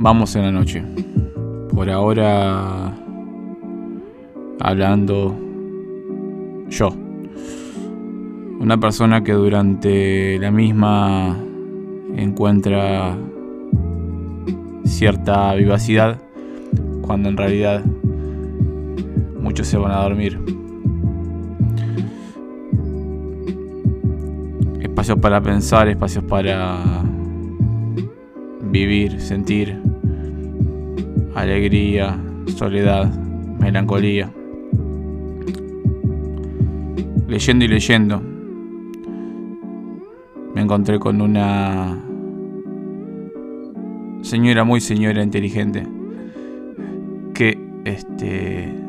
Vamos en la noche. Por ahora hablando yo. Una persona que durante la misma encuentra cierta vivacidad cuando en realidad muchos se van a dormir. Espacios para pensar, espacios para vivir, sentir alegría, soledad, melancolía. Leyendo y leyendo, me encontré con una señora muy señora inteligente que este